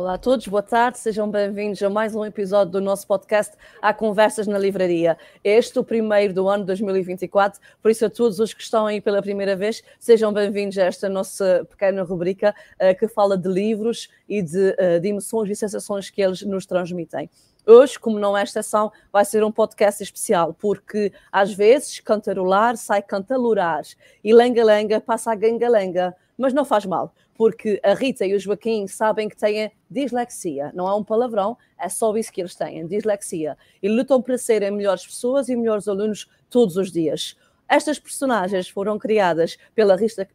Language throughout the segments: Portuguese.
Olá a todos, boa tarde, sejam bem-vindos a mais um episódio do nosso podcast Há Conversas na Livraria. Este é o primeiro do ano 2024, por isso a todos os que estão aí pela primeira vez, sejam bem-vindos a esta nossa pequena rubrica uh, que fala de livros e de, uh, de emoções e sensações que eles nos transmitem. Hoje, como não é exceção, vai ser um podcast especial, porque às vezes cantarolar sai cantalurar e lenga-lenga passa a ganga-lenga, mas não faz mal, porque a Rita e o Joaquim sabem que têm dislexia. Não é um palavrão, é só isso que eles têm, dislexia. E lutam para serem melhores pessoas e melhores alunos todos os dias. Estas personagens foram criadas pela Rita,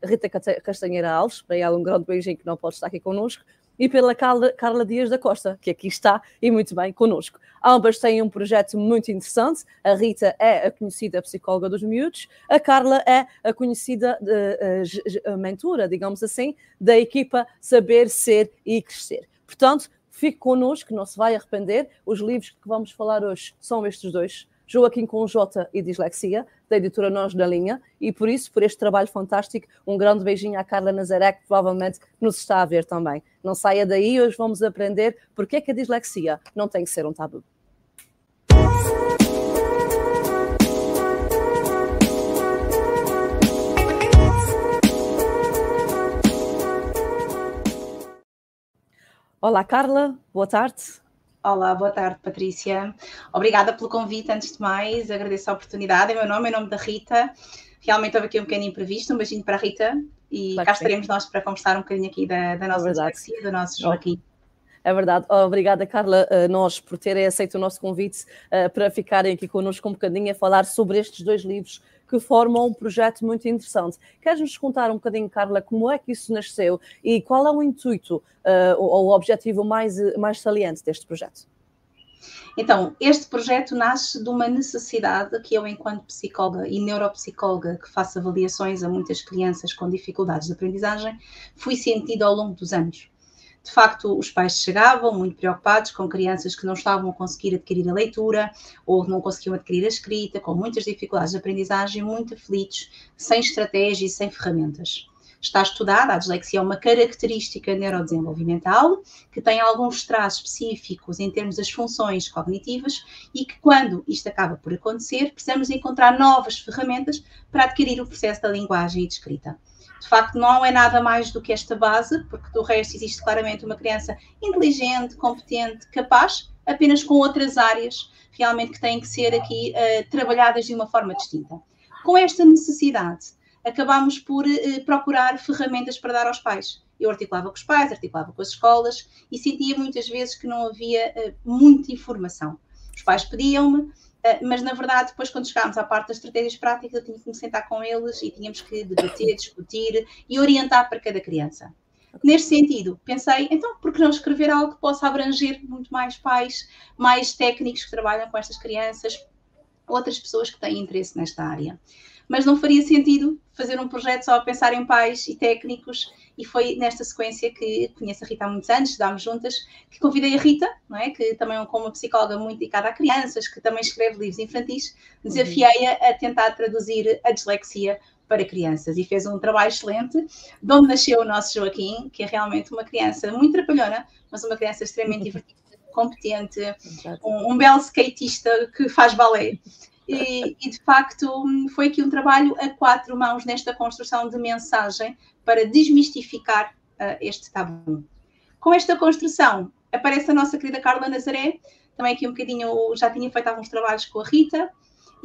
Castanheira Alves, para ela um grande beijinho que não pode estar aqui connosco, e pela Carla, Carla, Dias da Costa, que aqui está e muito bem connosco. Ambas têm um projeto muito interessante. A Rita é a conhecida psicóloga dos miúdos, a Carla é a conhecida uh, mentora, digamos assim, da equipa Saber, Ser e Crescer. Portanto, fique connosco, não se vai arrepender. Os livros que vamos falar hoje são estes dois. Joaquim com J e Dislexia, da editora Nós da Linha, e por isso, por este trabalho fantástico, um grande beijinho à Carla Nazaré, que provavelmente nos está a ver também. Não saia daí, hoje vamos aprender porque é que a dislexia não tem que ser um tabu. Olá, Carla, boa tarde. Olá, boa tarde, Patrícia. Obrigada pelo convite, antes de mais, agradeço a oportunidade. É meu nome, é o nome da Rita. Realmente houve aqui um pequeno imprevisto, um beijinho para a Rita e claro cá estaremos nós para conversar um bocadinho aqui da, da nossa é do nosso Joaquim. É verdade. Obrigada, Carla, a nós por terem aceito o nosso convite uh, para ficarem aqui connosco um bocadinho a falar sobre estes dois livros que formam um projeto muito interessante. Queres-nos contar um bocadinho, Carla, como é que isso nasceu e qual é o intuito uh, ou o objetivo mais, mais saliente deste projeto? Então, este projeto nasce de uma necessidade que eu, enquanto psicóloga e neuropsicóloga, que faço avaliações a muitas crianças com dificuldades de aprendizagem, fui sentida ao longo dos anos. De facto, os pais chegavam muito preocupados com crianças que não estavam a conseguir adquirir a leitura ou não conseguiam adquirir a escrita, com muitas dificuldades de aprendizagem, muito aflitos, sem estratégia e sem ferramentas. Está estudada, a dislexia é uma característica neurodesenvolvimental que tem alguns traços específicos em termos das funções cognitivas e que, quando isto acaba por acontecer, precisamos encontrar novas ferramentas para adquirir o processo da linguagem e de escrita de facto não é nada mais do que esta base, porque do resto existe claramente uma criança inteligente, competente, capaz, apenas com outras áreas realmente que têm que ser aqui uh, trabalhadas de uma forma distinta. Com esta necessidade, acabamos por uh, procurar ferramentas para dar aos pais. Eu articulava com os pais, articulava com as escolas e sentia muitas vezes que não havia uh, muita informação. Os pais pediam-me, mas na verdade, depois, quando chegámos à parte das estratégias práticas, eu tinha que me sentar com eles e tínhamos que debater, discutir e orientar para cada criança. Neste sentido, pensei, então, por que não escrever algo que possa abranger muito mais pais, mais técnicos que trabalham com estas crianças, outras pessoas que têm interesse nesta área? Mas não faria sentido fazer um projeto só a pensar em pais e técnicos e foi nesta sequência que conheço a Rita há muitos anos, estudámos juntas, que convidei a Rita, não é? que também é uma psicóloga muito dedicada a crianças, que também escreve livros infantis, desafiei-a a tentar traduzir a dislexia para crianças e fez um trabalho excelente, de onde nasceu o nosso Joaquim, que é realmente uma criança muito trapalhona, mas uma criança extremamente divertida, competente, um, um belo skatista que faz balé. E, e, de facto foi aqui um trabalho a quatro mãos nesta construção de mensagem para desmistificar uh, este tabu. Com esta construção aparece a nossa querida Carla Nazaré, também aqui um bocadinho, já tinha feito alguns trabalhos com a Rita,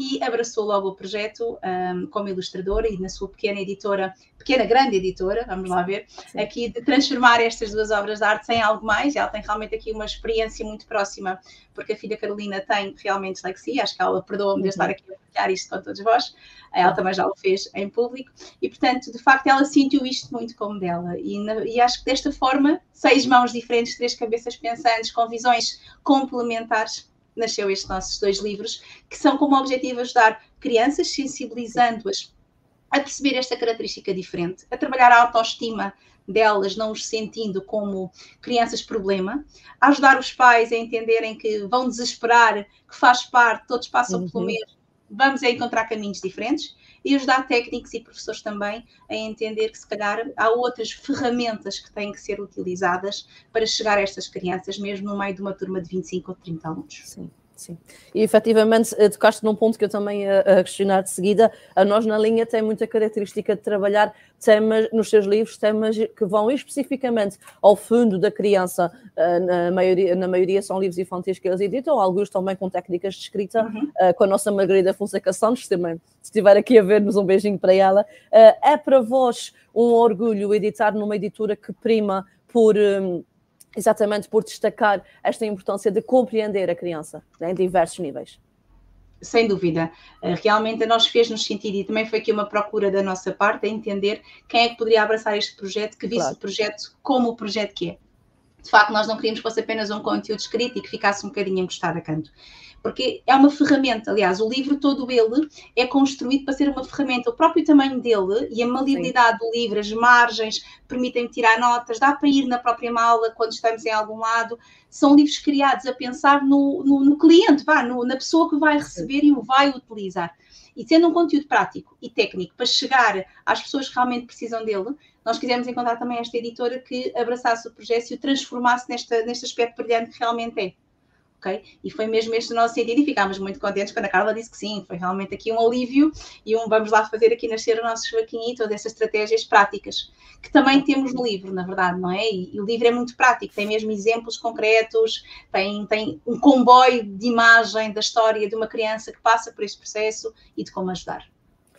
e abraçou logo o projeto um, como ilustradora e na sua pequena editora, pequena grande editora, vamos lá ver, Sim. aqui de transformar estas duas obras de arte em algo mais. Ela tem realmente aqui uma experiência muito próxima, porque a filha Carolina tem realmente dislexia, acho que ela perdoa-me de estar uhum. aqui a partilhar isto com todos vós, ela também já o fez em público, e portanto, de facto, ela sentiu isto muito como dela, e, na, e acho que desta forma, seis mãos diferentes, três cabeças pensantes, com visões complementares, nasceu estes nossos dois livros, que são como objetivo ajudar crianças, sensibilizando-as a perceber esta característica diferente, a trabalhar a autoestima delas, não os sentindo como crianças problema, a ajudar os pais a entenderem que vão desesperar, que faz parte, todos passam uhum. pelo mesmo, vamos a encontrar caminhos diferentes. E ajudar técnicos e professores também a entender que se calhar há outras ferramentas que têm que ser utilizadas para chegar a estas crianças, mesmo no meio de uma turma de 25 ou 30 alunos. Sim. Sim. E efetivamente eh, tocaste num ponto que eu também ia questionar de seguida. A nós na linha tem muita característica de trabalhar temas nos seus livros, temas que vão especificamente ao fundo da criança. Eh, na maioria, na maioria são livros infantis que eles editam, alguns também com técnicas de escrita, uhum. Eh, com a nossa Margarida Fonseca Santos, também, se estiver aqui a ver-nos, um beijinho para ela. É para vós um orgulho editar numa editora que prima por exatamente por destacar esta importância de compreender a criança né, em diversos níveis. Sem dúvida, eh, realmente a nós fez-nos sentido e também foi aqui uma procura da nossa parte a entender quem é que poderia abraçar este projeto, que visse claro. o projeto como o projeto que é. De facto, nós não queríamos que fosse apenas um conteúdo escrito e que ficasse um bocadinho encostado a canto porque é uma ferramenta. Aliás, o livro todo ele é construído para ser uma ferramenta. O próprio tamanho dele e a maleabilidade Sim. do livro, as margens, permitem tirar notas, dá para ir na própria mala quando estamos em algum lado. São livros criados a pensar no, no, no cliente, vá, no, na pessoa que vai receber Sim. e o vai utilizar. E sendo um conteúdo prático e técnico para chegar às pessoas que realmente precisam dele, nós quisemos encontrar também esta editora que abraçasse o projeto e o transformasse nesta, neste aspecto brilhante que realmente é ok? E foi mesmo este o nosso sentido e ficámos muito contentes quando a Carla disse que sim, foi realmente aqui um alívio e um vamos lá fazer aqui nascer o nosso Joaquim e todas essas estratégias práticas, que também temos no livro, na verdade, não é? E, e, o livro é muito prático, tem mesmo exemplos concretos, tem, tem um comboio de imagem da história de uma criança que passa por este processo e de como ajudar.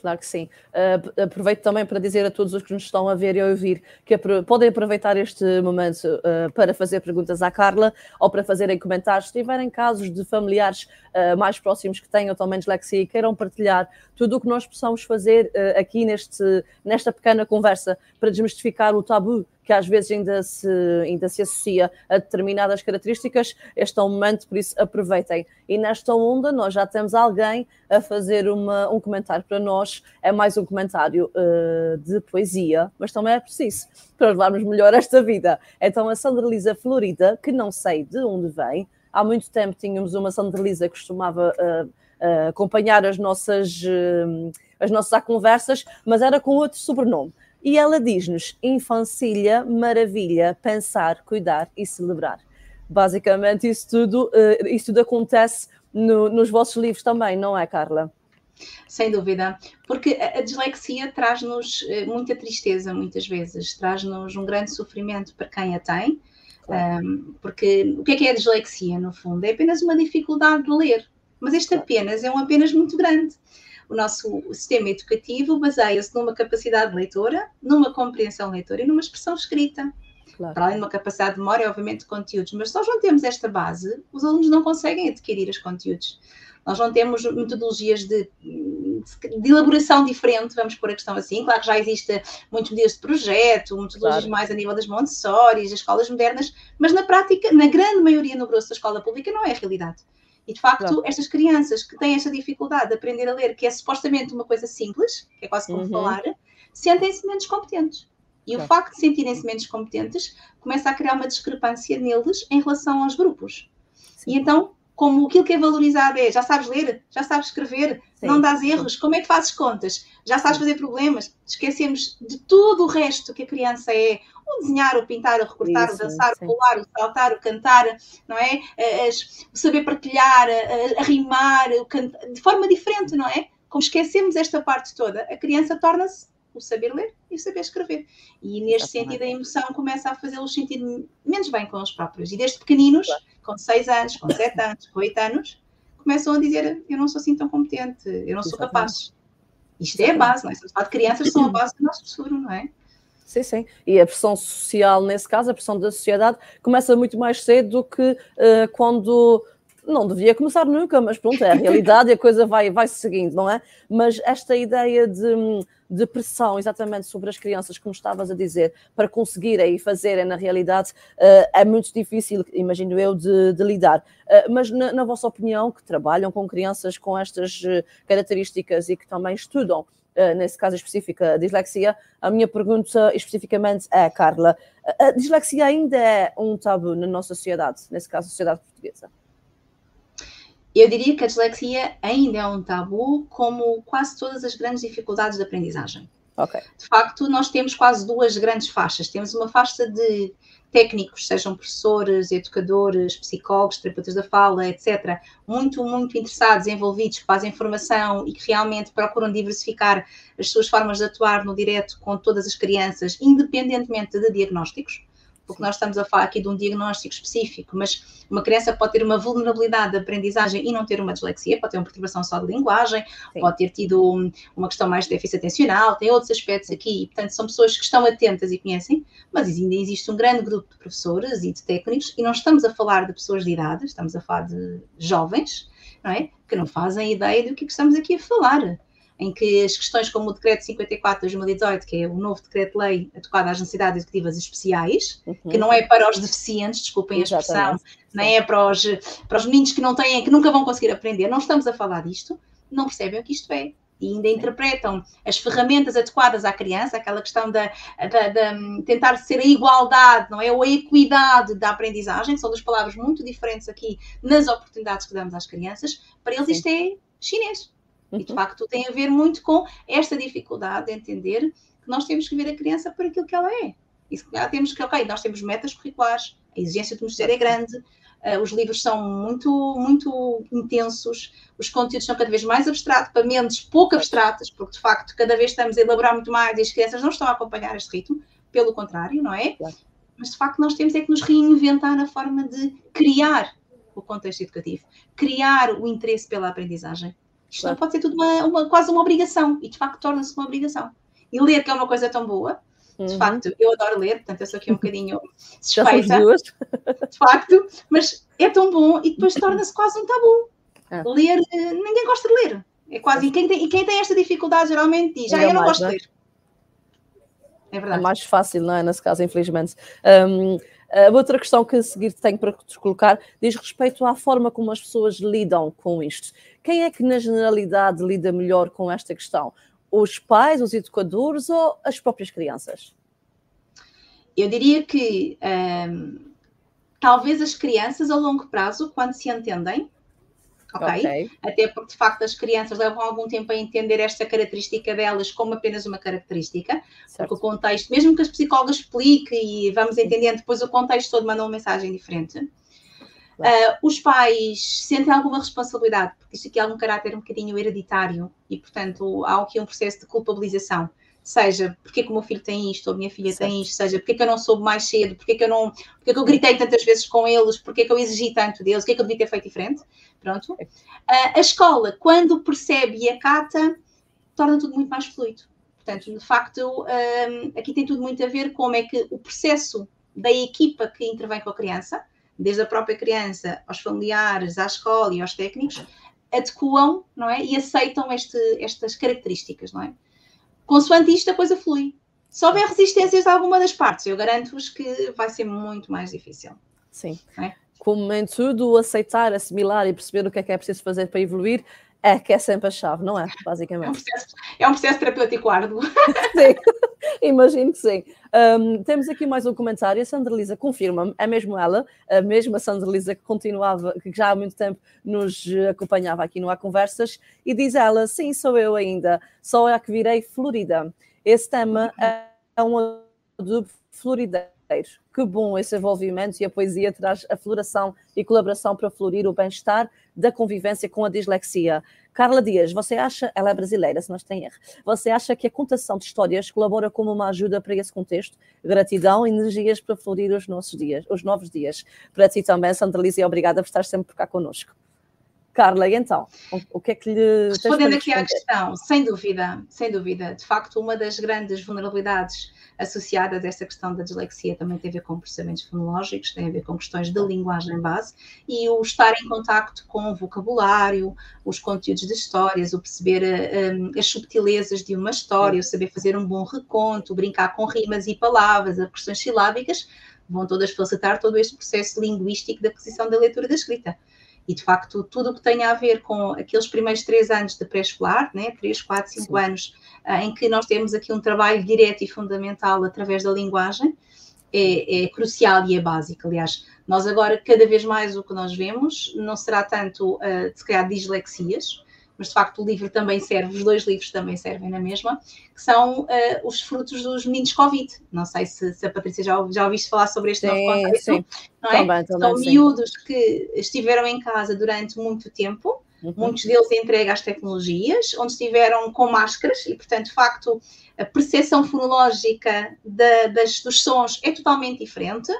Claro que sim. Uh, aproveito também para dizer a todos os que nos estão a ver e a ouvir que podem aproveitar este momento uh, para fazer perguntas à Carla ou para fazerem comentários. Se tiverem casos de familiares uh, mais próximos que tenham também dislexia e queiram partilhar tudo o que nós possamos fazer aqui neste, nesta pequena conversa para desmistificar o tabu que às vezes ainda se, ainda se associa a determinadas características, este é um momento, por isso aproveitem. E nesta onda nós já temos alguém a fazer uma, um comentário para nós, é mais um comentário uh, de poesia, mas também é preciso para levarmos melhor esta vida. Então a Sandra Lisa Florida, que não sei de onde vem, há muito tempo tínhamos uma Sandra Lisa que costumava uh, uh, acompanhar as nossas, as nossas conversas, mas era com outro sobrenome. E ela diz-nos: infancilha, maravilha, pensar, cuidar e celebrar. Basicamente, isso tudo, uh, isso tudo acontece no, nos vossos livros também, não é, Carla? Sem dúvida, porque a dislexia traz-nos eh, muita tristeza, muitas vezes, traz-nos um grande sofrimento para quem a tem, claro. um, porque o que é que é a dislexia, no fundo? É apenas uma dificuldade de ler, mas este apenas é um apenas muito grande o nosso sistema educativo baseia-se numa capacidade leitora, numa compreensão leitora e numa expressão escrita. Claro. Para além de uma capacidade de memória, obviamente, de conteúdos. Mas se nós não temos esta base, os alunos não conseguem adquirir os conteúdos. Nós não temos metodologias de, de, elaboração diferente, vamos pôr a questão assim. Claro que já existe muitos modelos de projeto, metodologias claro. mais a nível das Montessori, das escolas modernas, mas na prática, na grande maioria no grosso da escola pública, não é a realidade. E de facto, claro. estas crianças que têm esta dificuldade de aprender a ler, que é supostamente uma coisa simples, que é quase como uhum. falar, sentem-se menos competentes. E claro. o facto de sentirem-se menos competentes começa a criar uma discrepância neles em relação aos grupos. Sim. E então, como aquilo que é valorizado é já sabes ler, já sabes escrever, Sim. não dás erros, como é que fazes contas? Já sabes fazer problemas? Esquecemos de tudo o resto que a criança é, o desenhar, o pintar, o recortar, Isso, o dançar, sim. o pular, o saltar, o cantar, não é? O saber partilhar, a, rimar, o de forma diferente, não é? Como esquecemos esta parte toda, a criança torna-se o saber ler e o saber escrever. E neste sentido a emoção começa a fazê-los sentir menos bem com eles próprios. E desde pequeninos, com 6 anos, com 7 anos, com 8 anos, começam a dizer eu não sou assim tão competente, eu não sou capaz. Isto é a base, não é? Estamos a falar de crianças são a base do nosso futuro, não é? Sim, sim. E a pressão social, nesse caso, a pressão da sociedade, começa muito mais cedo do que uh, quando. Não devia começar nunca, mas pronto, é a realidade e a coisa vai, vai seguindo, não é? Mas esta ideia de, de pressão, exatamente sobre as crianças, como estavas a dizer, para conseguirem e fazerem na realidade, uh, é muito difícil, imagino eu, de, de lidar. Uh, mas, na, na, vossa opinião, que trabalham com crianças com estas características e que também estudam nesse caso específico, a dislexia, a minha pergunta especificamente é, Carla, a dislexia ainda é um tabu na nossa sociedade, nesse caso a sociedade portuguesa? Eu diria que a dislexia ainda é um tabu, como quase todas as grandes dificuldades de aprendizagem. Okay. De facto, nós temos quase duas grandes faixas. Temos uma faixa de técnicos, sejam professores, educadores, psicólogos, terapeutas da fala, etc., muito, muito interessados, envolvidos, que fazem formação e que realmente procuram diversificar as suas formas de atuar no direto com todas as crianças, independentemente de diagnósticos porque nós estamos a falar aqui de um diagnóstico específico, mas uma criança pode ter uma vulnerabilidade de aprendizagem e não ter uma dislexia, pode ter uma perturbação só de linguagem, Sim. pode ter tido uma questão mais de déficit atencional, tem outros aspectos aqui, e, portanto são pessoas que estão atentas e conhecem, mas ainda existe um grande grupo de professores e de técnicos, e não estamos a falar de pessoas de idade, estamos a falar de jovens, não é? Que não fazem ideia do que, é que estamos aqui a falar em que as questões como o Decreto 54 de 2018, que é o novo decreto-lei adequado às necessidades educativas especiais, uhum. que não é para os deficientes, desculpem a expressão, nem é para os, para os meninos que não têm, que nunca vão conseguir aprender, não estamos a falar disto, não percebem o que isto é. E ainda interpretam as ferramentas adequadas à criança, aquela questão da, da, da tentar ser a igualdade, não é? Ou a equidade da aprendizagem, que são duas palavras muito diferentes aqui nas oportunidades que damos às crianças, para eles isto é chinês. E de facto tem a ver muito com esta dificuldade de entender que nós temos que ver a criança por aquilo que ela é. E se calhar temos que, ok, nós temos metas curriculares, a exigência de nos é grande, uh, os livros são muito, muito intensos, os conteúdos são cada vez mais abstratos, para mentes pouco abstratas, porque de facto cada vez estamos a elaborar muito mais e as crianças não estão a acompanhar este ritmo, pelo contrário, não é? Mas de facto nós temos é que nos reinventar na forma de criar o contexto educativo, criar o interesse pela aprendizagem. Isto claro. não pode ser tudo uma, uma, quase uma obrigação, e de facto torna-se uma obrigação. E ler, que é uma coisa tão boa, de uhum. facto, eu adoro ler, portanto, eu sou aqui um bocadinho suspeita, de facto, mas é tão bom e depois torna-se quase um tabu. Ah. Ler, ninguém gosta de ler. É quase, e quem tem, e quem tem esta dificuldade geralmente diz, ah, eu não gosto de ler. É verdade. É mais fácil, não é? Nesse caso, infelizmente. Um, a outra questão que a seguir tenho para te colocar diz respeito à forma como as pessoas lidam com isto. Quem é que, na generalidade, lida melhor com esta questão? Os pais, os educadores ou as próprias crianças? Eu diria que um, talvez as crianças, a longo prazo, quando se entendem, okay? ok? Até porque, de facto, as crianças levam algum tempo a entender esta característica delas como apenas uma característica, certo. porque o contexto, mesmo que as psicólogas expliquem e vamos entendendo, depois o contexto todo manda uma mensagem diferente. Uh, os pais sentem alguma responsabilidade, porque isto aqui é algum caráter um bocadinho hereditário e, portanto, há aqui um processo de culpabilização seja porque que o meu filho tem isto ou a minha filha certo. tem isto, seja porque que eu não soube mais cedo, porque que eu não, porque que eu gritei tantas vezes com eles, porque que eu exigi tanto deles, o que é que eu devia ter feito diferente. Pronto. Uh, a escola, quando percebe e acata, torna tudo muito mais fluido. Portanto, de facto, um, aqui tem tudo muito a ver com como é que o processo da equipa que intervém com a criança, desde a própria criança, aos familiares, à escola e aos técnicos, adequam não é? e aceitam este, estas características, não é? Consoante isto, a coisa flui. Se houver resistências de alguma das partes, eu garanto-vos que vai ser muito mais difícil. Sim. É? Como em tudo, aceitar, assimilar e perceber o que é que é preciso fazer para evoluir é que é sempre a chave, não é? Basicamente. É um processo, é um processo terapêutico árduo. sim, imagino que sim. Um, temos aqui mais um comentário. A Sandra Lisa confirma-me, é mesmo ela, a mesma Sandra Lisa que continuava, que já há muito tempo nos acompanhava aqui no Há Conversas, e diz ela: sim, sou eu ainda, só é que virei Florida. Esse tema é um do florideiro. Que bom esse envolvimento e a poesia traz a floração e colaboração para florir o bem-estar da convivência com a dislexia. Carla Dias, você acha, ela é brasileira, se não estou em erro, você acha que a contação de histórias colabora como uma ajuda para esse contexto? Gratidão, energias para florir os nossos dias, os novos dias. Para ti também, Sandra Lísia, obrigada por estar sempre por cá connosco. Carla, e então, o que é que lhe. Respondendo aqui à questão, sem dúvida, sem dúvida. De facto, uma das grandes vulnerabilidades associadas a esta questão da dislexia também tem a ver com processamentos fonológicos, tem a ver com questões de linguagem base e o estar em contacto com o vocabulário, os conteúdos de histórias, o perceber um, as subtilezas de uma história, o saber fazer um bom reconto, brincar com rimas e palavras, as questões silábicas, vão todas facilitar todo este processo linguístico da aquisição da leitura da escrita. E, de facto, tudo o que tem a ver com aqueles primeiros três anos de pré-escolar, né, três, quatro, cinco Sim. anos, uh, em que nós temos aqui um trabalho direto e fundamental através da linguagem, é, é, crucial e é básico. Aliás, nós agora, cada vez mais, o que nós vemos não será tanto, uh, se calhar, dislexias, mas de facto o livro também serve, os dois livros também servem na mesma, que são uh, os frutos dos meninos Covid. Não sei se, se, a Patrícia já, já ouviste falar sobre este sim, novo. Sim. Não é? Também, também, são sim. miúdos que estiveram em casa durante muito tempo, Uhum. muitos deles entregue às tecnologias, onde estiveram com máscaras e, portanto, de facto, a percepção fonológica da, das, dos sons é totalmente diferente.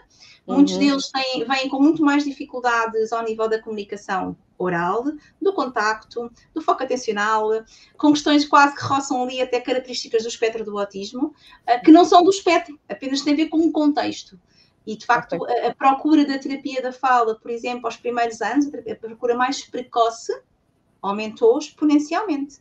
Muitos uhum. deles têm, vêm com muito mais dificuldades ao nível da comunicação oral, do contacto, do foco atencional, com questões quase que roçam ali até características do espectro do autismo, eh, que não são do espectro, apenas têm a ver com um contexto. E, de facto, okay. a, a, procura da terapia da fala, por exemplo, aos primeiros anos, a procura mais precoce, aumentou exponencialmente.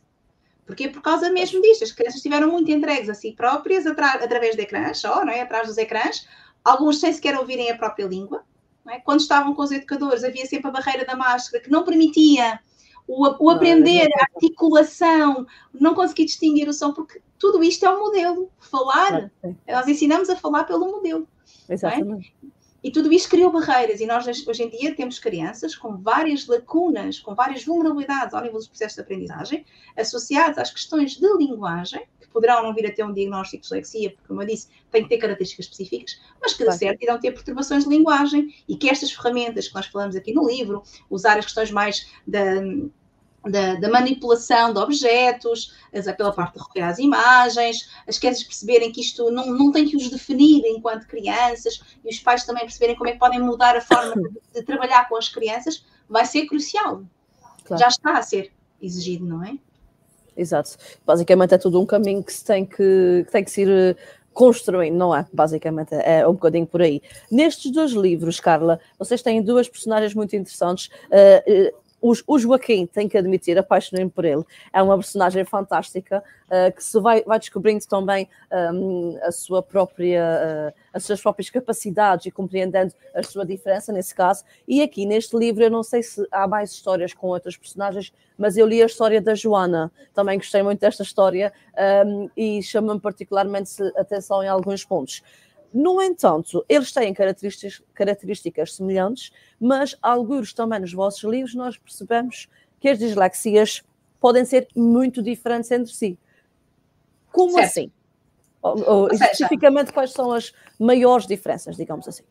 Porquê? Por causa mesmo disto. As crianças estiveram muito entregues a si próprias, através de ecrãs, só, não é? atrás dos ecrãs, alguns sem sequer ouvirem a própria língua. É? Quando estavam com os educadores, havia sempre a barreira da máscara que não permitia o, o aprender, a articulação, não conseguir distinguir o som, porque tudo isto é um modelo. Falar, nós ensinamos a falar pelo modelo. É? Exatamente. É? E tudo isto criou barreiras, e nós hoje em dia temos crianças com várias lacunas, com várias vulnerabilidades ao nível dos processos de aprendizagem, associadas às questões de linguagem, que poderão não vir a ter um diagnóstico de dislexia, porque, como eu disse, tem que ter características específicas, mas que, de certo, irão ter perturbações de linguagem, e que estas ferramentas que nós falamos aqui no livro, usar as questões mais da da, da, manipulação de objetos, pela parte de recolher as imagens, as crianças perceberem que isto não, não tem que os definir enquanto crianças e os pais também perceberem como é que podem mudar a forma de, de trabalhar com as crianças, vai ser crucial. Claro. Já está a ser exigido, não é? Exato. Basicamente é tudo um caminho que se tem que, que, tem que se ir eh, construindo, não é? Basicamente é um bocadinho por aí. Nestes dois livros, Carla, vocês têm duas personagens muito interessantes. Uh, o, Joaquim, tem que admitir, apaixonei-me por ele. É uma personagem fantástica uh, que se vai, vai descobrindo também um, a sua própria, uh, as suas próprias capacidades e compreendendo a sua diferença nesse caso. E aqui neste livro, eu não sei se há mais histórias com outras personagens, mas eu li a história da Joana. Também gostei muito desta história um, e chama-me particularmente atenção em alguns pontos. No entanto, eles têm características, características semelhantes, mas alguns também nos vossos livros nós percebemos que as dislexias podem ser muito diferentes entre si. Como certo. assim? Ou, ou, especificamente, quais são as maiores diferenças, digamos assim?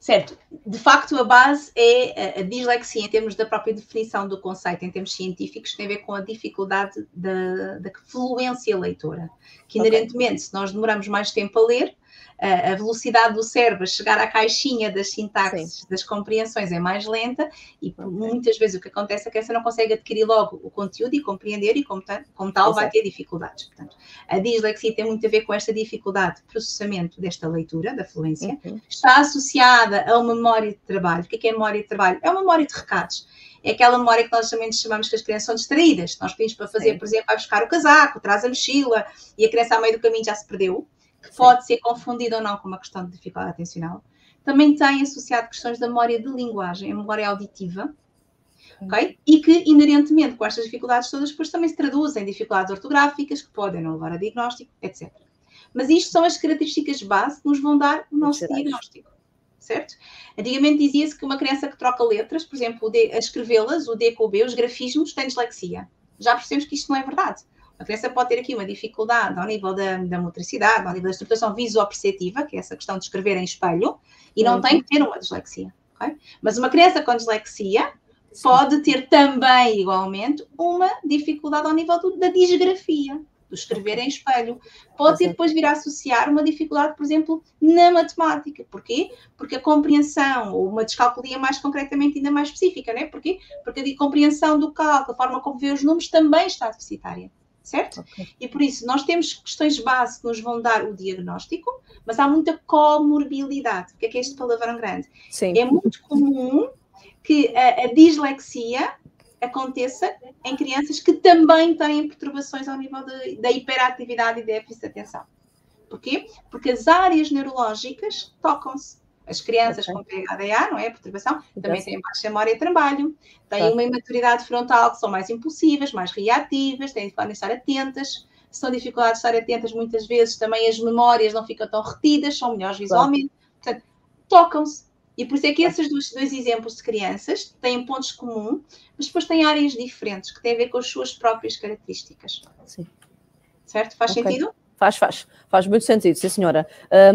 Certo. De facto, a base é a dislexia, em termos da própria definição do conceito, em termos científicos, tem a ver com a dificuldade da, da fluência leitora. Que, inerentemente, okay. se nós demoramos mais tempo a ler, a velocidade do cérebro a chegar à caixinha das sintaxes, Sim. das compreensões é mais lenta e okay. muitas vezes o que acontece é que essa não consegue adquirir logo o conteúdo e compreender e como, tal, como tal vai ter dificuldades. Portanto, a dislexia tem muito a ver com esta dificuldade de processamento desta leitura, da fluência, uhum. está associada a uma memória de trabalho. O que é, que é memória de trabalho? É uma memória de recados é aquela memória que nós também chamamos que as crianças são distraídas. Nós pedimos para fazer, Sim. por exemplo, vai buscar o casaco, traz a mochila e a criança, ao meio do caminho, já se perdeu pode ser confundido ou não com uma questão de dificuldade atencional. Também tem associado questões da memória de linguagem, a memória auditiva, ok? E que, inerentemente, com estas dificuldades todas, depois também se traduzem em dificuldades ortográficas, que podem não levar a diagnóstico, etc. Mas isto são as características base que nos vão dar o nosso diagnóstico, certo? Antigamente dizia-se que uma criança que troca letras, por exemplo, a escrevê-las, o D com o B, os grafismos, tem dislexia. Já percebemos que isto não é verdade. A criança pode ter aqui uma dificuldade ao nível da, da motricidade, ao nível da estruturação visoperceptiva, que é essa questão de escrever em espelho, e não uhum. tem que ter uma dislexia. Okay? Mas uma criança com dislexia pode ter também, igualmente, uma dificuldade ao nível do, da disgrafia, do escrever em espelho. Pode ter depois vir a associar uma dificuldade, por exemplo, na matemática. Porquê? Porque a compreensão, ou uma descalculia mais concretamente ainda mais específica, né? Porquê? Porque a compreensão do cálculo, a forma como vê os números também está deficitária certo? Okay. E por isso nós temos questões base que nos vão dar o diagnóstico, mas há muita comorbilidade. O que é que é este palavrão grande? Sim. É muito comum que a, a, dislexia aconteça em crianças que também têm perturbações ao nível de, da hiperatividade e déficit de atenção. Porquê? Porque as áreas neurológicas tocam-se. As crianças okay. com PHDA, não é? Perturbação, também têm baixa memória de trabalho, têm claro. uma imaturidade frontal que são mais impulsivas, mais reativas, têm de estar atentas. Se são dificuldades de estar atentas, muitas vezes também as memórias não ficam tão retidas, são melhores visualmente. Claro. Portanto, tocam-se. E por isso é que esses dois, dois, exemplos de crianças têm pontos comuns, mas depois têm áreas diferentes que têm a ver com as suas próprias características. Sim. Certo? Faz okay. sentido? Faz, faz. Faz muito sentido, sim, senhora.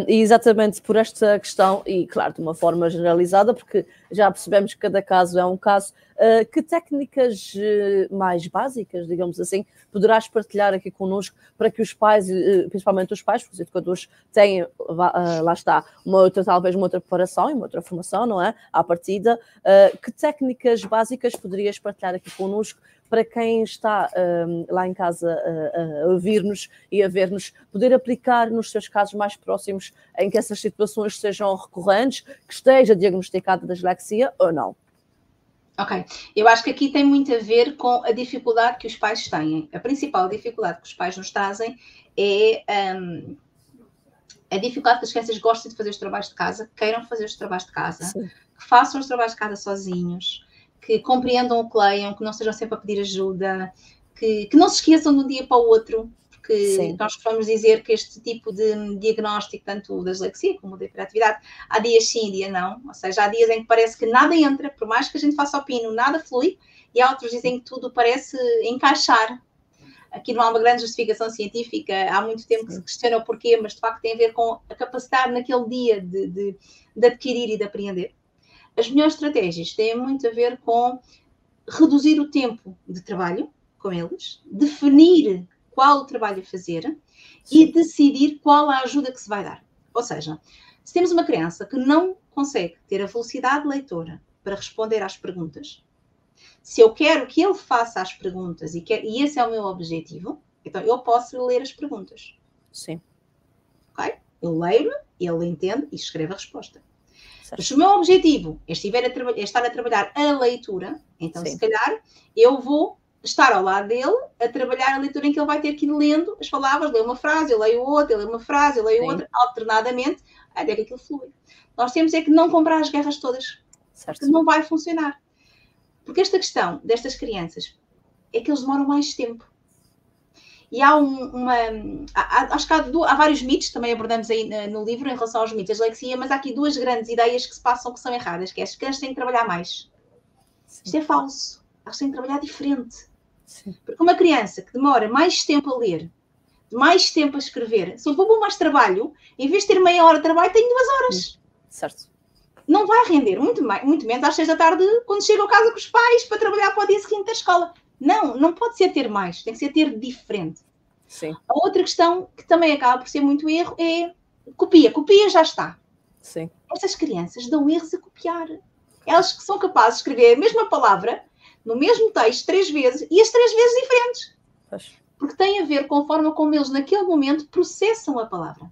e exatamente por esta questão, e claro, de uma forma generalizada, porque já percebemos que cada caso é um caso, uh, que técnicas uh, mais básicas, digamos assim, poderás partilhar aqui connosco para que os pais, uh, principalmente os pais, porque os educadores têm, lá está, uma outra, talvez uma outra preparação e uma outra formação, não é? À partida, que técnicas básicas poderias partilhar aqui connosco para quem está um, lá em casa a, a ouvir-nos e a ver-nos, poder aplicar nos seus casos mais próximos em que essas situações sejam recorrentes, que esteja diagnosticada da dislexia ou não. Ok, eu acho que aqui tem muito a ver com a dificuldade que os pais têm. A principal dificuldade que os pais nos trazem é um, a dificuldade que as crianças gostem de fazer os trabalhos de casa, queiram fazer os trabalhos de casa, Sim. que façam os trabalhos de casa sozinhos, que compreendam o que leiam, que não sejam sempre a pedir ajuda, que, que não se esqueçam de um dia para o outro, porque Sim. nós costumamos dizer que este tipo de diagnóstico, tanto da dislexia como da hiperatividade, há dias sim, dia não, ou seja, há dias em que parece que nada entra, por mais que a gente faça o pino, nada flui, e há outros dizem que tudo parece encaixar. Aqui não há uma grande justificação científica, há muito tempo que se questiona o porquê, mas de facto tem a ver com a capacidade naquele dia de, de, de adquirir e de apreender. As melhores estratégias têm muito a ver com reduzir o tempo de trabalho com eles, definir qual o trabalho a fazer e decidir qual a ajuda que se vai dar. Ou seja, se temos uma criança que não consegue ter a velocidade leitora para responder às perguntas, se eu quero que ele faça as perguntas e, quer, e esse é o meu objetivo, então eu posso ler as perguntas. Sim. Ok? Eu leio, ele entende e escreve a resposta. Certo. Se o meu objetivo é, estiver a é estar a trabalhar a leitura, então Sim. se calhar eu vou estar ao lado dele a trabalhar a leitura em que ele vai ter que ir lendo as palavras, ler uma frase, eu leio outra, eu leio uma frase, eu leio Sim. outra, alternadamente, até que aquilo flui. Nós temos é que não comprar as guerras todas, certo. porque não vai funcionar. Porque esta questão destas crianças é que eles demoram mais tempo. E há um, uma. Há, acho que há, há, vários mitos, também abordamos aí no livro em relação aos mitos da dislexia, mas há aqui duas grandes ideias que se passam que são erradas, que é as crianças têm que trabalhar mais. Sim. Isto é falso. Elas têm que trabalhar diferente. Sim. Porque uma criança que demora mais tempo a ler, mais tempo a escrever, se eu vou mais trabalho, em vez de ter meia hora de trabalho, tenho duas horas. Certo. Não vai render, muito, mais, muito menos às seis da tarde, quando chego a casa com os pais para trabalhar para o dia seguinte da escola. Não, não pode ser ter mais, tem que ser ter diferente. Sim. A outra questão que também acaba por ser muito erro é copia, copia já está. Sim. Essas crianças dão erros a copiar. Elas que são capazes de escrever a mesma palavra no mesmo texto três vezes e as três vezes diferentes. Pois. Porque tem a ver com a forma como eles naquele momento processam a palavra.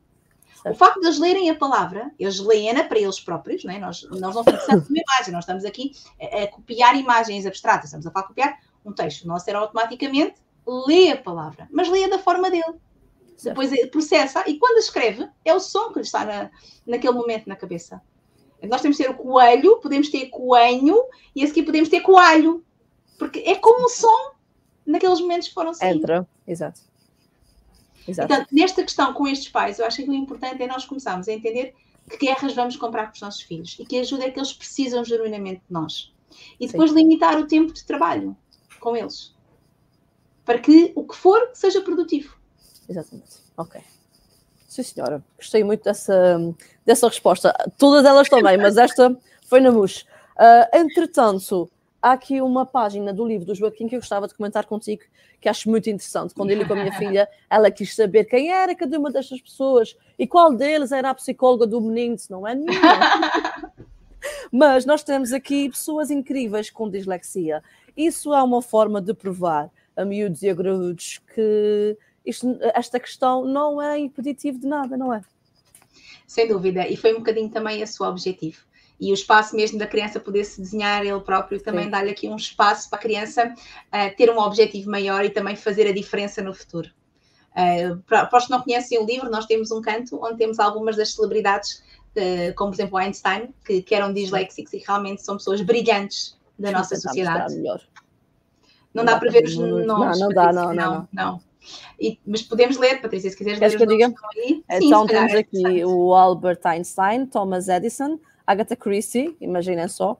O facto de eles lerem a palavra, eles leem-na para eles próprios, não é? nós, nós não fixamos uma imagem, nós estamos aqui a, a, copiar imagens abstratas, estamos a falar copiar um texto. O nosso cérebro automaticamente lê a palavra, mas lê da forma dele. Certo. Depois processa e quando escreve, é o som que lhe está na, naquele momento na cabeça. Nós temos que ter o coelho, podemos ter coelho e a seguir podemos ter coalho. Porque é como o som naqueles momentos foram saindo. Entra, exato. exato. Então, nesta questão com estes pais, eu acho que o importante é nós começarmos a entender que guerras vamos comprar com os nossos filhos e que ajuda é que eles precisam genuinamente de nós. E depois Sim. limitar o tempo de trabalho com eles. Para que o que for seja produtivo. Exatamente. Ok. Sim, senhora. Gostei muito dessa, dessa resposta. Todas elas também, mas esta foi na MUS. Uh, entretanto, há aqui uma página do livro do Joaquim que eu gostava de comentar contigo, que acho muito interessante. Quando ele com a minha filha, ela quis saber quem era cada uma destas pessoas e qual deles era a psicóloga do menino, se não é nenhuma. Mas nós temos aqui pessoas incríveis com dislexia. Isso é uma forma de provar a miúdos e a graúdos que isto, esta questão não é impeditivo de nada, não é? Sem dúvida, e foi um bocadinho também esse o objetivo e o espaço mesmo da criança poder se desenhar ele próprio também dá-lhe aqui um espaço para a criança uh, ter um objetivo maior e também fazer a diferença no futuro. Uh, para, para os que não conhecem o livro, nós temos um canto onde temos algumas das celebridades, uh, como por exemplo Einstein, que, que eram disléxicos e realmente são pessoas brilhantes da nossa sociedade. Não, dá para ver os nomes. Não, não dá, não, não, não. E, mas podemos ler, Patrícia, se quiseres Queres ler. Que eu diga? Sim, então temos aqui o Albert Einstein, Thomas Edison, Agatha Christie, imaginem só,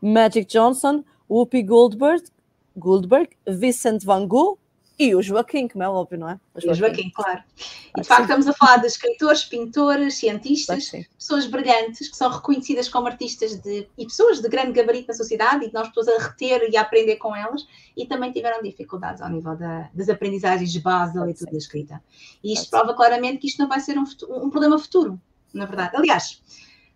Magic Johnson, Whoopi Goldberg, Goldberg, Vincent Van Gogh, e o Joaquim, como é óbvio, não é? O Joaquim, o Joaquim claro. E de facto estamos a falar de escritores, pintores, cientistas, pessoas brilhantes que são reconhecidas como artistas de, e pessoas de grande gabarito na sociedade e que nós pessoas a reter e a aprender com elas e também tiveram dificuldades ao nível da, das aprendizagens de base da leitura e da escrita. E isto prova claramente que isto não vai ser um, um problema futuro, na verdade. Aliás,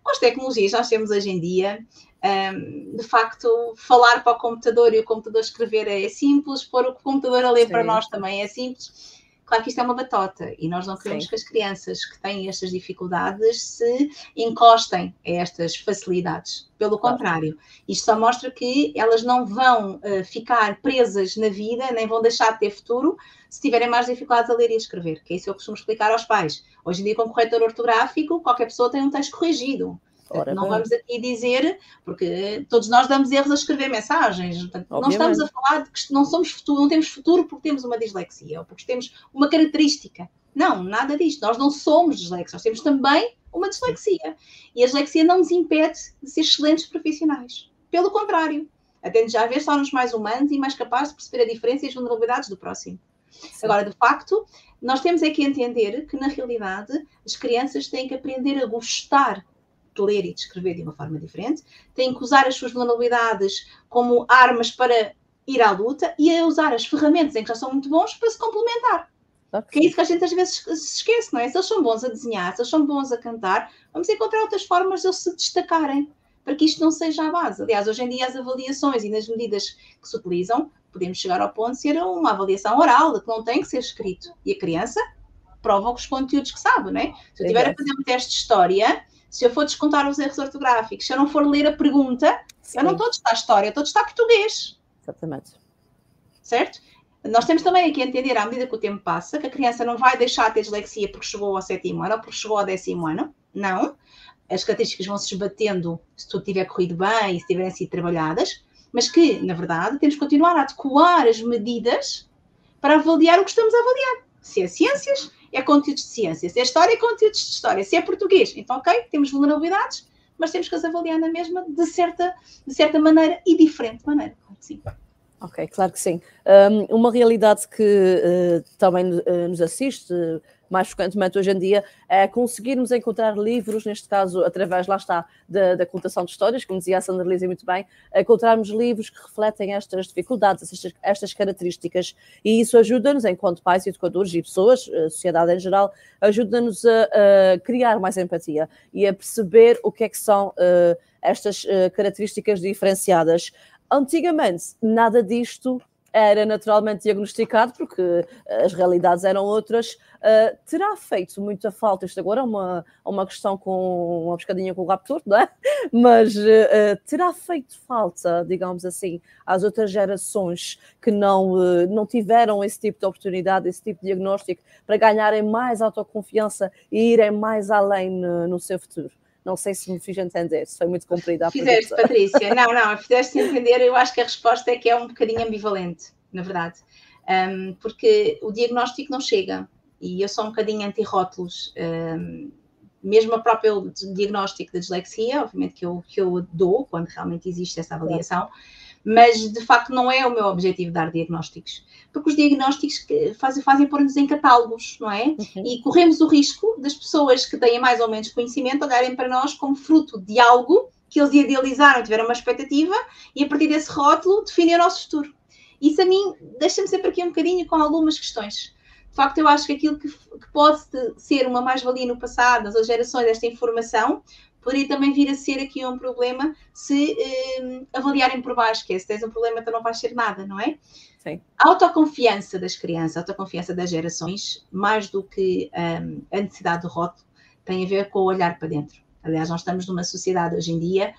com as tecnologias que nós temos hoje em dia, um, de facto, falar para o computador e o computador escrever é simples, pôr o computador a ler Sim. para nós também é simples. Claro que isto é uma batota e nós não queremos Sim. que as crianças que têm estas dificuldades se encostem a estas facilidades. Pelo contrário, isto só mostra que elas não vão uh, ficar presas na vida, nem vão deixar de ter futuro se tiverem mais dificuldades a ler e a escrever, que é isso que eu costumo explicar aos pais. Hoje em dia, com corretor ortográfico, qualquer pessoa tem um texto corrigido. Ora, não bem. vamos aqui dizer, porque todos nós damos erros a escrever mensagens. Portanto, não estamos a falar de que não somos futuro, não temos futuro porque temos uma dislexia ou porque temos uma característica. Não, nada disto. Nós não somos disléxicos, nós temos também uma dislexia. E a dislexia não nos impede de ser excelentes profissionais. Pelo contrário, até já ver, torna-nos mais humanos e mais capazes de perceber a diferença e as vulnerabilidades do próximo. Sim. Agora, de facto, nós temos é que entender que, na realidade, as crianças têm que aprender a gostar de ler e de escrever de uma forma diferente, têm que usar as suas vulnerabilidades como armas para ir à luta e a usar as ferramentas em que já são muito bons para se complementar. Porque é isso que a gente às vezes se esquece, não é? Se eles são bons a desenhar, se eles são bons a cantar, vamos encontrar outras formas de eles se destacarem para que isto não seja a base. Aliás, hoje em dia as avaliações e nas medidas que se utilizam, podemos chegar ao ponto de ser uma avaliação oral, que não tem que ser escrito. E a criança prova os conteúdos que sabe, não é? Se eu estiver a fazer um teste de história se eu for descontar os erros ortográficos, se eu não for ler a pergunta, Sim. eu não estou a testar história, estou a testar português. Exatamente. Certo? Nós temos também aqui a entender, à medida que o tempo passa, que a criança não vai deixar de ter dislexia porque chegou ao sétimo ano ou porque chegou ao décimo ano. Não. As características vão se esbatendo se tudo tiver corrido bem e se tiverem sido trabalhadas, mas que, na verdade, temos que continuar a adequar as medidas para avaliar o que estamos a avaliar. Se é ciências, é conteúdos de ciência, se é história, é conteúdos de história, se é português, então ok, temos vulnerabilidades, mas temos que as avaliar na mesma de certa, de certa maneira e diferente maneira, sim. Ok, claro que sim. Um, uma realidade que uh, também uh, nos assiste mais frequentemente hoje em dia, é conseguirmos encontrar livros, neste caso, através, lá está, da, da contação de histórias, como dizia a Sandra Lisa muito bem, encontrarmos livros que refletem estas dificuldades, estas, estas características, e isso ajuda-nos, enquanto pais, educadores e pessoas, a sociedade em geral, ajuda-nos a, a, criar mais empatia e a perceber o que é que são uh, estas uh, características diferenciadas. Antigamente, nada disto era naturalmente diagnosticado, porque eh, as realidades eram outras, uh, terá feito muita falta. Isto agora é uma, é uma questão com uma pescadinha com o raptor, não é? Mas uh, terá feito falta, digamos assim, às outras gerações que não, uh, não tiveram esse tipo de oportunidade, esse tipo de diagnóstico, para ganharem mais autoconfiança e irem mais além no, no seu futuro. Não sei se me fiz entender, se foi muito comprida a Fizeste, pergunta. Patrícia. Não, não, fizeste entender. Eu acho que a resposta é que é um bocadinho ambivalente, na verdade. Um, porque o diagnóstico não chega. E eu sou um bocadinho anti-rótulos. Um, mesmo a própria diagnóstico da dislexia, obviamente que eu, que eu dou quando realmente existe essa avaliação, mas de facto não é o meu objetivo dar diagnósticos, porque os diagnósticos fazem, fazem pôr-nos em catálogos, não é? Uhum. E corremos o risco das pessoas que têm mais ou menos conhecimento olharem para nós como fruto de algo que eles idealizaram, tiveram uma expectativa e a partir desse rótulo definem o nosso futuro. Isso a mim deixa-me sempre aqui um bocadinho com algumas questões. De facto, eu acho que aquilo que, que pode ser uma mais-valia no passado, nas gerações, esta informação, poderia também vir a ser aqui um problema se eh, avaliarem por baixo, que é se tens um problema, então não vais ser nada, não é? Sim. A autoconfiança das crianças, a autoconfiança das gerações, mais do que um, a necessidade do rótulo, tem a ver com o olhar para dentro. Aliás, nós estamos numa sociedade hoje em dia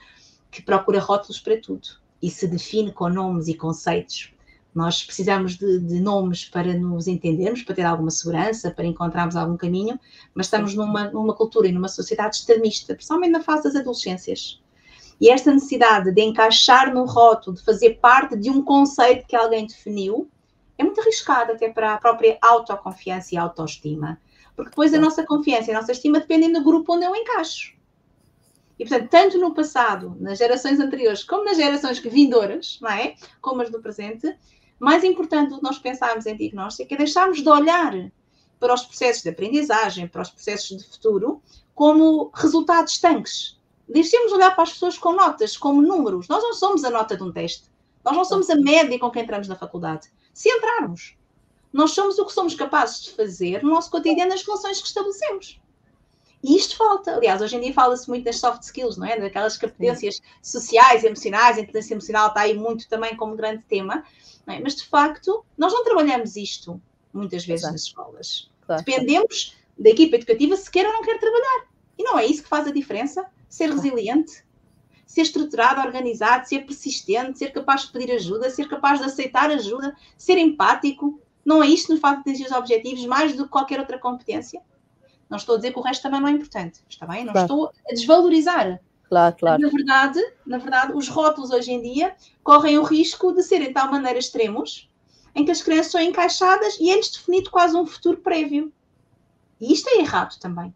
que procura rótulos para tudo e se define com nomes e conceitos nós precisamos de, de, nomes para nos entendermos, para ter alguma segurança, para encontrarmos algum caminho, mas estamos numa, numa cultura e numa sociedade extremista, principalmente na fase das adolescências. E esta necessidade de encaixar no rótulo, de fazer parte de um conceito que alguém definiu, é muito arriscado até para a própria autoconfiança e autoestima. Porque depois a nossa confiança e a nossa estima dependem do grupo onde eu encaixo. E, portanto, tanto no passado, nas gerações anteriores, como nas gerações vindouras, não é? Como as do presente, mais importante do que nós pensarmos em diagnóstico é deixarmos de olhar para os processos de aprendizagem, para os processos de futuro, como resultados estanques. Deixemos de olhar para as pessoas com notas, como números. Nós não somos a nota de um teste. Nós não somos a média com quem entramos na faculdade. Se entrarmos, nós somos o que somos capazes de fazer no nosso cotidiano nas relações que estabelecemos. E isto falta. Aliás, hoje em dia fala-se muito das soft skills, não é? Daquelas competências sociais, emocionais, a inteligência emocional está aí muito também como grande tema. É? Mas, de facto, nós não trabalhamos isto muitas vezes Exato. nas escolas. Claro. Dependemos da equipa educativa se quer ou não quer trabalhar. E não é isso que faz a diferença? Ser resiliente, ser estruturado, organizado, ser persistente, ser capaz de pedir ajuda, ser capaz de aceitar ajuda, ser empático. Não é isto que nos faz atingir os objetivos mais do que qualquer outra competência? Não estou a dizer que o resto também não é importante, está bem? Não claro. estou a desvalorizar. Claro, claro. Na verdade, na verdade, os rótulos hoje em dia correm o risco de serem de tal maneira extremos em que as crianças são encaixadas e é-lhes definido quase um futuro prévio. E isto é errado também.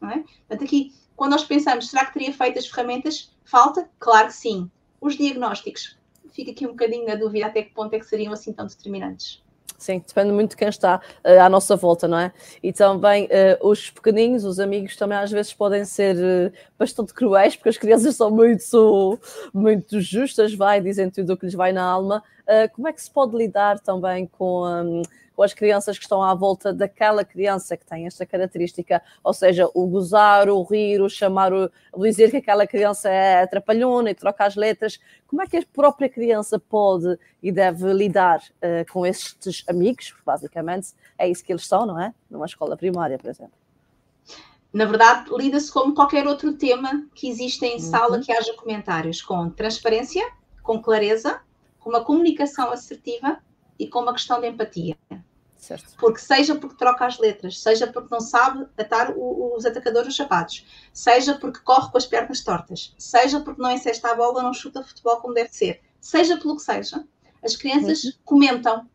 Não é? Portanto, aqui, quando nós pensamos, será que teria feito as ferramentas? Falta? Claro que sim. Os diagnósticos. Fica aqui um bocadinho na dúvida até que ponto é que seriam assim tão determinantes. Sim, depende muito de quem está uh, à nossa volta, não é? E também uh, os pequeninos, os amigos, também às vezes podem ser uh, bastante cruéis, porque as crianças são muito, muito justas, vai, dizem tudo o que lhes vai na alma. como é que se pode lidar também com. Um, com as crianças que estão à volta daquela criança que tem esta característica, ou seja, o gozar, o rir, o chamar, o, dizer que aquela criança é atrapalhona e troca as letras. Como é que a própria criança pode e deve lidar uh, com estes amigos? Basicamente, é isso que eles são, não é? Numa escola primária, por exemplo. Na verdade, lida-se como qualquer outro tema que existe em sala uhum. que haja comentários, com transparência, com clareza, com uma comunicação assertiva e com uma questão de empatia. Certo. Porque seja porque troca as letras, seja porque não sabe atar o, os atacadores dos sapatos, seja porque corre com as pernas tortas, seja porque não encesta a bola, não chuta futebol como deve ser, seja pelo que seja, as crianças uhum. comentam.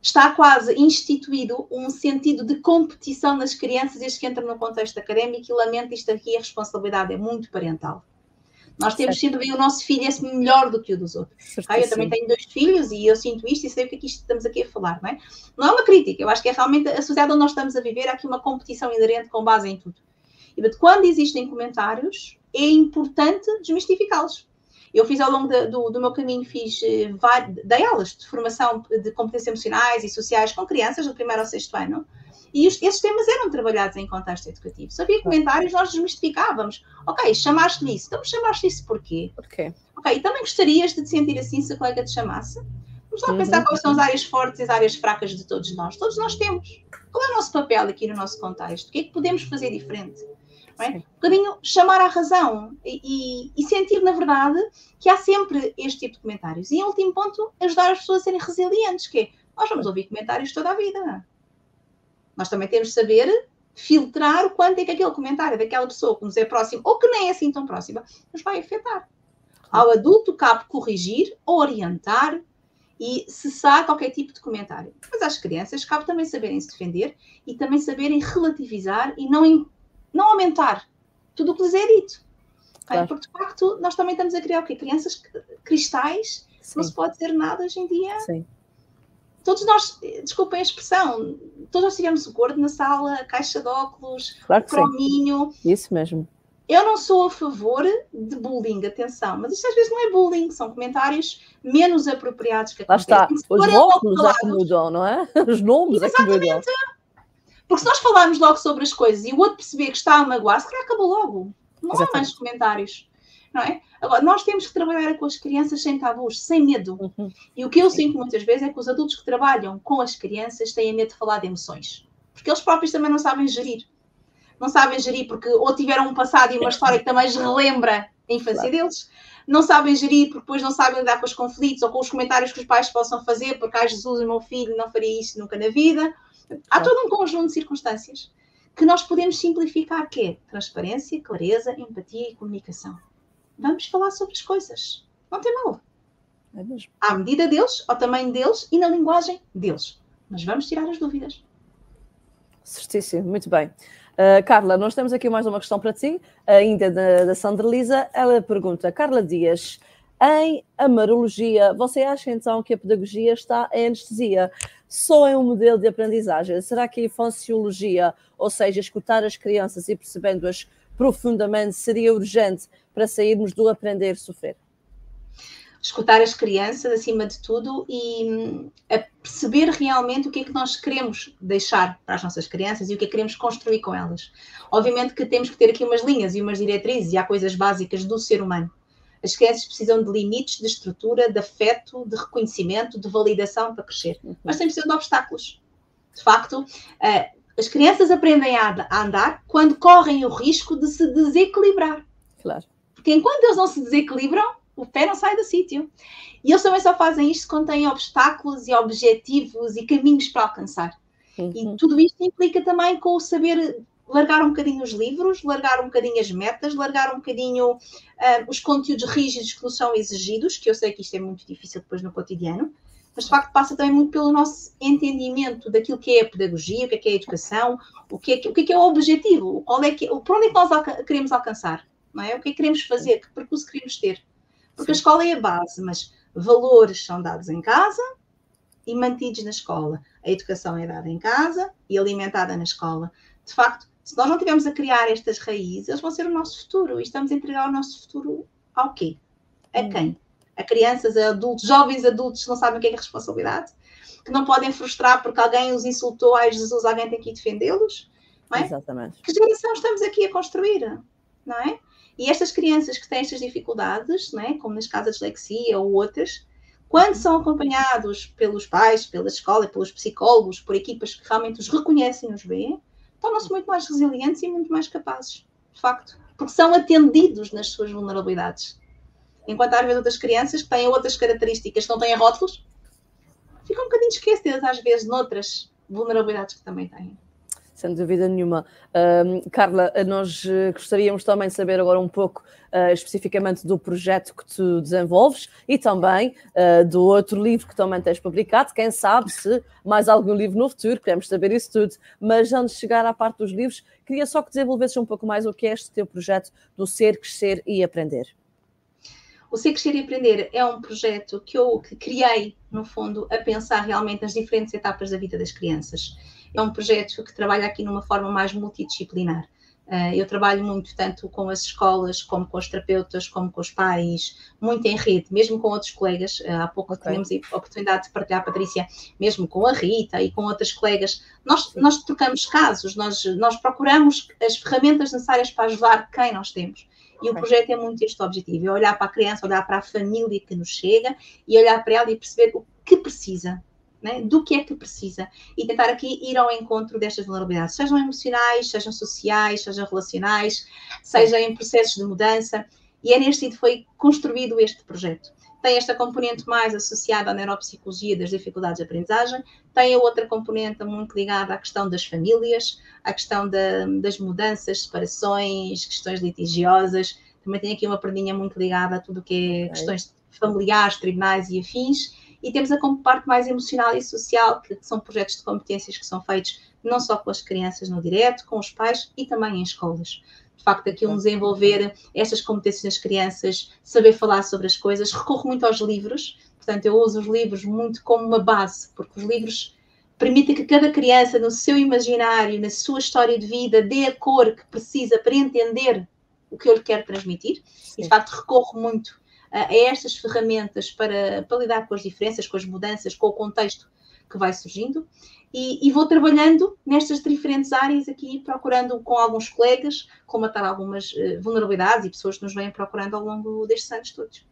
Está quase instituído um sentido de competição nas crianças, desde que entra no contexto académico, e lamento isto aqui, a responsabilidade é muito parental. Nós temos certo. sempre o nosso filho é melhor do que o dos outros. Ah, eu também tenho dois filhos e eu sinto isto e sei o que é que isto estamos aqui a falar, não é? Não é uma crítica, eu acho que é realmente a sociedade onde nós estamos a viver, há aqui uma competição inerente com base em tudo. E quando existem comentários, é importante desmistificá-los. Eu fiz ao longo de, do, do, meu caminho, fiz, eh, dei aulas de formação de competências emocionais e sociais com crianças do primeiro ao sexto ano, e os, esses temas eram trabalhados em contexto educativo. Se havia comentários, nós desmistificávamos. Ok, chamaste-lhe isso. Então, chamaste isso porquê? Porquê? Ok, também gostarias de te sentir assim se a colega te chamasse? Vamos lá uhum. pensar quais são as áreas fortes e as áreas fracas de todos nós. Todos nós temos. Qual é o nosso papel aqui no nosso contexto? O que é que podemos fazer diferente? é? Um bocadinho chamar à razão e, e, e, sentir, na verdade, que há sempre este tipo de comentários. E, em último ponto, ajudar as pessoas a serem resilientes, que é, nós vamos ouvir comentários toda a vida. Nós também temos de saber filtrar o quanto é que aquele comentário daquela pessoa que nos é próximo ou que nem é assim tão próxima nos vai afetar. Ao adulto cabe corrigir, orientar e cessar qualquer tipo de comentário. Mas às crianças cabe também saberem se defender e também saberem relativizar e não, não aumentar tudo o que lhes é dito. Claro. Porque de facto nós também estamos a criar o quê? Crianças cristais, Sim. não se pode dizer nada hoje em dia. Sim todos nós, desculpem a expressão, todos nós tivemos o gordo na sala, caixa de óculos, claro o crominho. Sim. Isso mesmo. Eu não sou a favor de bullying, atenção, mas isto às vezes não é bullying, são comentários menos apropriados que Lá está, os nomes é que mudam, não é? Os nomes Exatamente. é que mudam. Porque se nós falarmos logo sobre as coisas e o outro perceber que está a magoar, se calhar acabou logo. Não Exatamente. há mais comentários não é? Agora, nós temos que trabalhar com as crianças sem tabus, sem medo. Uhum. E o que eu sinto muitas vezes é que os adultos que trabalham com as crianças têm medo de falar de emoções, porque eles próprios também não sabem gerir. Não sabem gerir porque ou tiveram um passado e uma história que também relembra a infância claro. deles, não sabem gerir porque depois não sabem lidar com os conflitos ou com os comentários que os pais possam fazer, porque, ai Jesus, o meu filho não faria isto nunca na vida. Há todo um conjunto de circunstâncias que nós podemos simplificar, que é transparência, clareza, empatia e comunicação. Vamos falar sobre as coisas. Não tem mal. É à medida deles, ao tamanho deles e na linguagem deles. Mas vamos tirar as dúvidas. Certíssimo, muito bem. Uh, Carla, nós temos aqui mais uma questão para ti, ainda da, da Sandra Lisa. Ela pergunta: Carla Dias, em amarologia, você acha então que a pedagogia está em anestesia? Só é um modelo de aprendizagem? Será que a infanciologia, ou seja, escutar as crianças e percebendo-as profundamente, seria urgente para sairmos do aprender sofrer? escutar as crianças acima de tudo e hum, a perceber realmente o que é que nós queremos deixar para as nossas crianças e o que é que queremos construir com elas. Obviamente que temos que ter aqui umas linhas e umas diretrizes e há coisas básicas do ser humano. As crianças precisam de limites, de estrutura, de afeto, de reconhecimento, de validação para crescer. Uhum. Mas têm precisam de obstáculos. De facto, eh, as crianças aprendem a andar quando correm o risco de se desequilibrar. Claro. Porque enquanto eles não se desequilibram, o pé não sai do sítio. E eles também só fazem isto quando têm obstáculos e objetivos e caminhos para alcançar. Uhum. E tudo isto implica também com o saber largar um bocadinho os livros, largar um bocadinho as metas, largar um bocadinho uh, os conteúdos rígidos que nos são exigidos, que eu sei que isto é muito difícil depois no cotidiano, mas de facto passa também muito pelo nosso entendimento daquilo que é a pedagogia, o que é, que é a educação, o que é que, o que, é, que é o objetivo, qual é que, por onde é que nós alca queremos alcançar, não é? O que é que queremos fazer, que percurso queremos ter. Porque Sim. a escola é a base, mas valores são dados em casa e mantidos na escola. A educação é dada em casa e alimentada na escola. De facto, se nós não estivermos a criar estas raízes, eles vão ser o nosso futuro. E estamos a entregar o nosso futuro ao quê? A hum. quem? A crianças, a adultos, jovens adultos que não sabem o que é, é responsabilidade, que não podem frustrar porque alguém os insultou, ai Jesus, alguém tem que defendê-los. É? Exatamente. Que geração estamos aqui a construir? Não é? E estas crianças que têm estas dificuldades, né, como nas casas de dislexia ou outras, quando são acompanhados pelos pais, pela escola, pelos psicólogos, por equipas que realmente os reconhecem e os veem, tornam-se muito mais resilientes e muito mais capazes, de facto, porque são atendidos nas suas vulnerabilidades. Enquanto às vezes outras crianças que têm outras características, não têm rótulos, ficam um bocadinho esquecidas às vezes noutras vulnerabilidades que também têm sem dúvida nenhuma. Carla, nós eh, gostaríamos também de saber agora um pouco uh, especificamente do projeto que tu desenvolves e também uh, do outro livro que também tens publicado. Quem sabe se mais algum livro no futuro, queremos saber isso tudo. Mas antes de chegar à parte dos livros, queria só que desenvolvesses um pouco mais o que é este teu projeto do ser, crescer e aprender. O Ser Crescer e Aprender é um projeto que eu que criei, no fundo, a pensar realmente nas diferentes etapas da vida das crianças é um projeto que trabalha aqui numa forma mais multidisciplinar. Uh, eu trabalho muito tanto com as escolas, como com os terapeutas, como com os pais, muito em rede, mesmo com outros colegas. Uh, há pouco okay. tivemos a oportunidade de partilhar, Patrícia, mesmo com a Rita e com outras colegas. Nós, nós trocamos casos, nós, nós procuramos as ferramentas necessárias para ajudar quem nós temos. E o projeto é muito este objetivo: é olhar para a criança, olhar para a família que nos chega e olhar para ela e perceber o que precisa né, do que é que precisa e tentar aqui ir ao encontro destas vulnerabilidades, sejam emocionais, sejam sociais, sejam relacionais, sejam em processos de mudança. E é neste sentido que foi construído este projeto. Tem esta componente mais associada à neuropsicologia das dificuldades de aprendizagem, tem a outra componente muito ligada à questão das famílias, à questão da, das mudanças, separações, questões litigiosas. Também tem aqui uma perdinha muito ligada a tudo o que é questões familiares, tribunais e afins e temos a parte mais emocional e social, que são projetos de competências que são feitos não só com as crianças no direto, com os pais e também em escolas. De facto, aqui um desenvolver estas competências nas crianças, saber falar sobre as coisas, recorro muito aos livros, portanto, eu uso os livros muito como uma base, porque os livros permitem que cada criança, no seu imaginário, na sua história de vida, dê a cor que precisa para entender o que eu lhe quero transmitir. Sim. E, de facto, recorro muito a estas ferramentas para, para lidar com as diferenças, com as mudanças, com o contexto que vai surgindo. E, e, vou trabalhando nestas diferentes áreas aqui, procurando com alguns colegas combatar algumas uh, vulnerabilidades e pessoas que nos vêm procurando ao longo destes anos todos.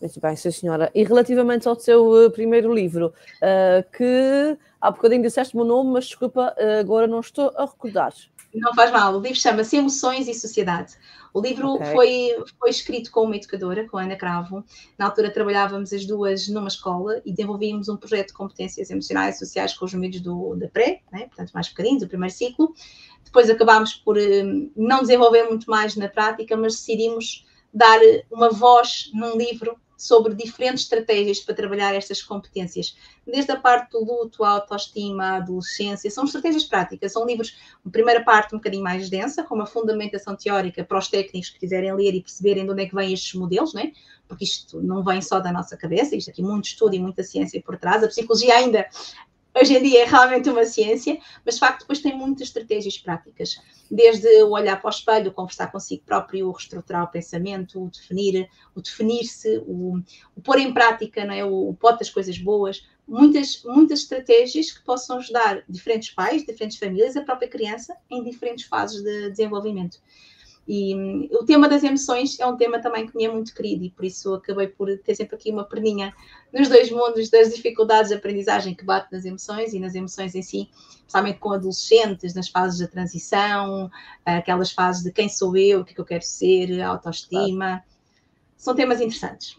Muito bem, sim senhora. E relativamente ao seu uh, primeiro livro, uh, que há bocadinho disseste o meu nome, mas desculpa, agora não estou a recordar. Não faz mal, o livro chama-se Emoções e Sociedade. O livro okay. foi, foi escrito com uma educadora, com a Ana Cravo. Na altura trabalhávamos as duas numa escola e desenvolvíamos um projeto de competências emocionais e sociais com os miúdos do, da pré, né? portanto mais pequeninos, do primeiro ciclo. Depois acabámos por um, não desenvolver muito mais na prática, mas decidimos dar uma voz num livro sobre diferentes estratégias para trabalhar estas competências, desde a parte do luto, a autoestima, a adolescência, são estratégias práticas, são livros, a primeira parte um bocadinho mais densa, com uma fundamentação teórica para os técnicos que quiserem ler e perceberem de onde é que vêm estes modelos, né? porque isto não vem só da nossa cabeça, isto aqui muito estudo e muita ciência por trás, a psicologia ainda hoje em dia é realmente uma ciência, mas de facto depois tem muitas estratégias práticas, desde o olhar para o espelho, conversar consigo próprio, o reestruturar o pensamento, o definir, o definir-se, o, o, pôr em prática, não é? o, o pote das coisas boas, muitas, muitas estratégias que possam ajudar diferentes pais, diferentes famílias, a própria criança em diferentes fases de desenvolvimento. E hum, o tema das emoções é um tema também que me é muito querido e por isso acabei por ter sempre aqui uma perninha nos dois mundos das dificuldades de aprendizagem que bate nas emoções e nas emoções em si, especialmente com adolescentes, nas fases da transição, aquelas fases de quem sou eu, o que, é que eu quero ser, autoestima. São temas interessantes.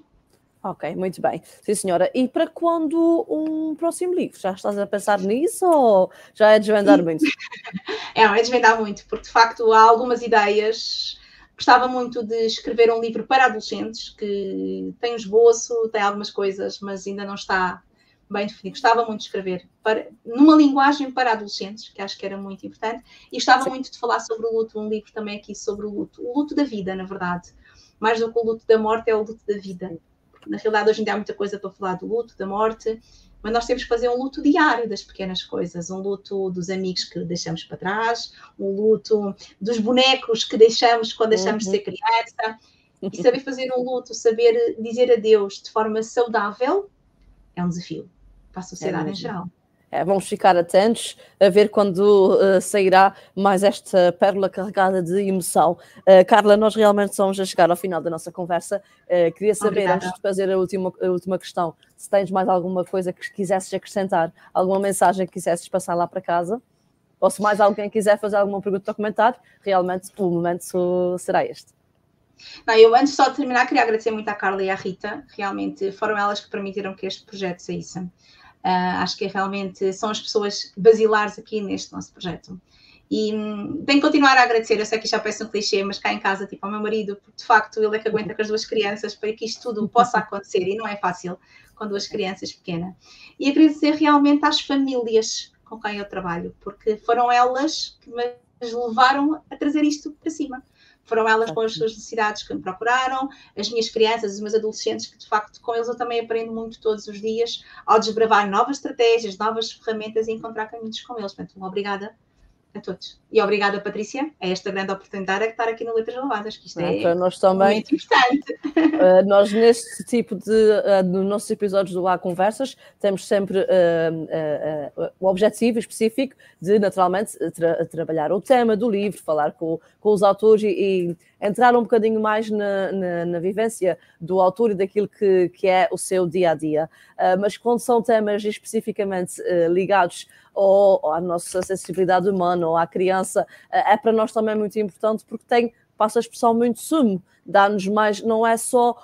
Ok, muito bem. Sim, senhora. E para quando um próximo livro? Já estás a pensar nisso ou já é desvendar muito? é, é desvendar muito, porque de facto há algumas ideias. Gostava muito de escrever um livro para adolescentes, que tem um esboço, tem algumas coisas, mas ainda não está bem definido. Gostava muito de escrever para, numa linguagem para adolescentes, que acho que era muito importante, e gostava Sim. muito de falar sobre o luto, um livro também aqui sobre o luto, o luto da vida, na verdade. Mais do que o luto da morte, é o luto da vida na realidade hoje em dia há muita coisa para falar do luto, da morte, mas nós temos que fazer um luto diário das pequenas coisas, um luto dos amigos que deixamos para trás, um luto dos bonecos que deixamos quando deixamos uhum. de ser criança, e saber fazer um luto, saber dizer adeus de forma saudável, é um desafio para a sociedade é em geral. É, vamos ficar atentos a ver quando uh, sairá mais esta pérola carregada de emoção. Uh, Carla, nós realmente estamos a chegar ao final da nossa conversa. Uh, queria saber, Obrigada. antes de fazer a última, a última questão, se tens mais alguma coisa que quisesses acrescentar, alguma mensagem que quisesses passar lá para casa, ou se mais alguém quiser fazer alguma pergunta ou comentário, realmente o momento será este. Não, eu antes só de terminar queria agradecer muito à Carla e à Rita, realmente foram elas que permitiram que este projeto saísse. Uh, acho que realmente são as pessoas basilares aqui neste nosso projeto. E hum, tenho que continuar a agradecer. Eu sei que já parece um clichê, mas cá em casa, tipo, ao meu marido, porque de facto ele é que aguenta com as duas crianças para que isto tudo possa acontecer e não é fácil com duas crianças pequenas. E agradecer realmente às famílias com quem eu trabalho, porque foram elas que me levaram a trazer isto para cima. Foram elas com as suas necessidades que me procuraram, as minhas crianças, os meus adolescentes, que de facto com eles eu também aprendo muito todos os dias ao desbravar novas estratégias, novas ferramentas e encontrar caminhos com eles. Portanto, obrigada a todos. E obrigada, Patrícia, a esta grande oportunidade de estar aqui no Letras Lavadas, que isto é, para nós também, muito importante. Uh, nós, neste tipo de, uh, nos nossos episódios do Há Conversas, temos sempre uh, o objetivo específico de, naturalmente, tra trabalhar o tema do livro, falar com, com os autores e, e entrar um bocadinho mais na, na, na, vivência do autor e daquilo que, que é o seu dia a dia. Mas quando são temas especificamente ligados ou, à nossa sensibilidade humana ou à criança, uh, é para nós também muito importante porque tem, passa a expressão, muito sumo. Dá-nos mais, não é só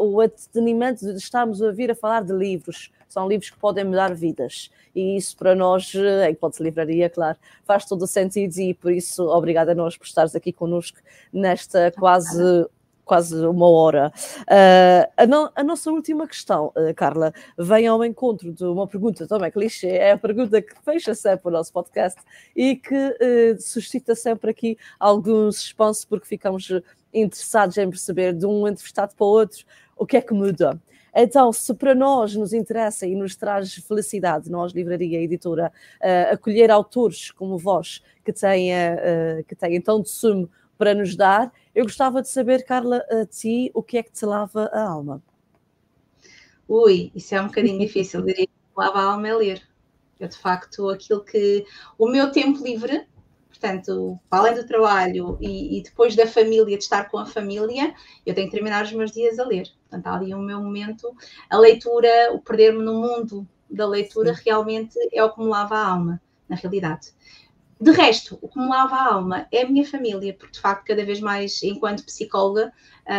o entretenimento de estarmos a vir a falar de livros, são livros que podem mudar vidas. E isso para nós, em Hipótese Livraria, claro, faz todo o sentido e por isso, obrigada a nós por estares aqui connosco nesta quase quase uma hora. Uh, a, a, nossa última questão, uh, Carla, vem ao encontro de uma pergunta também clichê, é a pergunta que fecha sempre o nosso podcast e que uh, suscita sempre aqui algum suspense porque ficamos interessados em perceber de um entrevistado para o outro o que é que muda. Então, se para nós nos interessa e nos traz felicidade, nós, Livraria Editora, uh, acolher autores como vós, que têm, que têm tão de sumo para nos dar, eu gostava de saber, Carla, a ti, o que é que te lava a alma? Ui, isso é um bocadinho difícil, diria que lava a alma é ler. Eu, de facto, aquilo que. O meu tempo livre Portanto, além do trabalho e, e, depois da família, de estar com a família, eu tenho que terminar os meus dias a ler. Portanto, há ali o meu momento. A leitura, o perder-me no mundo da leitura, realmente é o que me lava a alma, na realidade. De resto, o que me lava a alma é a minha família, porque de facto, cada vez mais, enquanto psicóloga,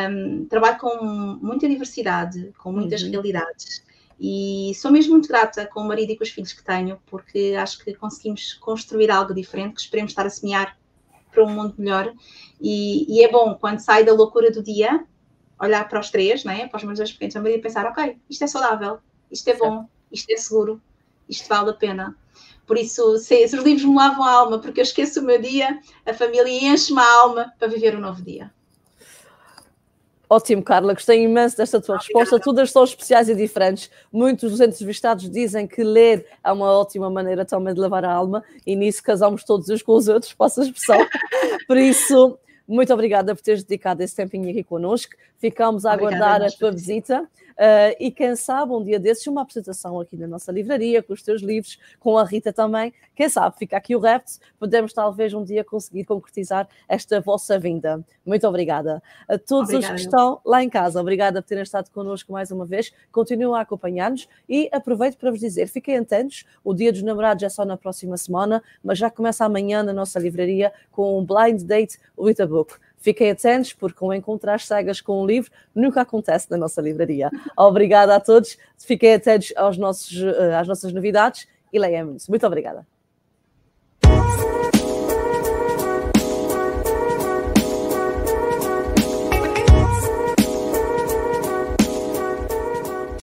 um, trabalho com muita diversidade, com muitas uhum. realidades. E sou mesmo muito grata com o marido e com os filhos que tenho, porque acho que conseguimos construir algo diferente, que esperemos estar a semear para um mundo melhor. E, e é bom quando sai da loucura do dia olhar para os três, né, para os meus dois pequenos e pensar, ok, isto é saudável, isto é bom, isto é seguro, isto vale a pena. Por isso, se, se os livros me lavam a alma, porque eu esqueço o meu dia, a família enche-me a alma para viver um novo dia. Ótimo, Carla, gostei imenso desta tua Obrigada. resposta. Todas são especiais e diferentes. Muitos dos entrevistados dizem que ler é uma ótima maneira também de lavar a alma e nisso casamos todos uns com os outros, posso a expressão. Por isso, muito obrigada por teres dedicado esse tempinho aqui connosco. Ficamos a aguardar a tua visita. Uh, e quem sabe um dia desses uma apresentação aqui na nossa livraria, com os teus livros, com a Rita também. Quem sabe fica aqui o repto, podemos talvez um dia conseguir concretizar esta vossa vinda. Muito obrigada. A todos obrigada. os que estão lá em casa, obrigada por terem estado connosco mais uma vez. Continuem a acompanhar-nos e aproveito para vos dizer: fiquem atentos, o Dia dos Namorados é só na próxima semana, mas já começa amanhã na nossa livraria com um blind date with a book. Fiquem atentos, porque o encontrar cegas com um livro nunca acontece na nossa livraria. Obrigada a todos, fiquem atentos aos nossos, eh, às nossas novidades e leiam-nos. Muito obrigada.